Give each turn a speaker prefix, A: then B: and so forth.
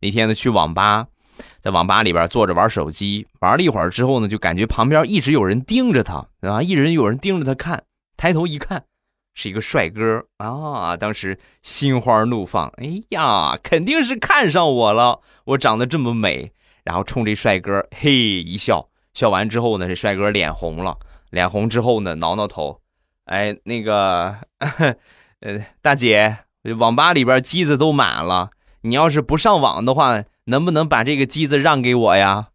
A: 那天呢去网吧，在网吧里边坐着玩手机，玩了一会儿之后呢，就感觉旁边一直有人盯着他，啊，一直有人盯着他看。抬头一看，是一个帅哥啊！当时心花怒放，哎呀，肯定是看上我了，我长得这么美。然后冲这帅哥嘿一笑，笑完之后呢，这帅哥脸红了，脸红之后呢，挠挠头，哎，那个，呃，大姐，网吧里边机子都满了，你要是不上网的话，能不能把这个机子让给我呀？